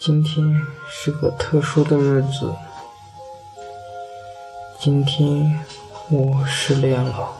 今天是个特殊的日子今天我失恋了。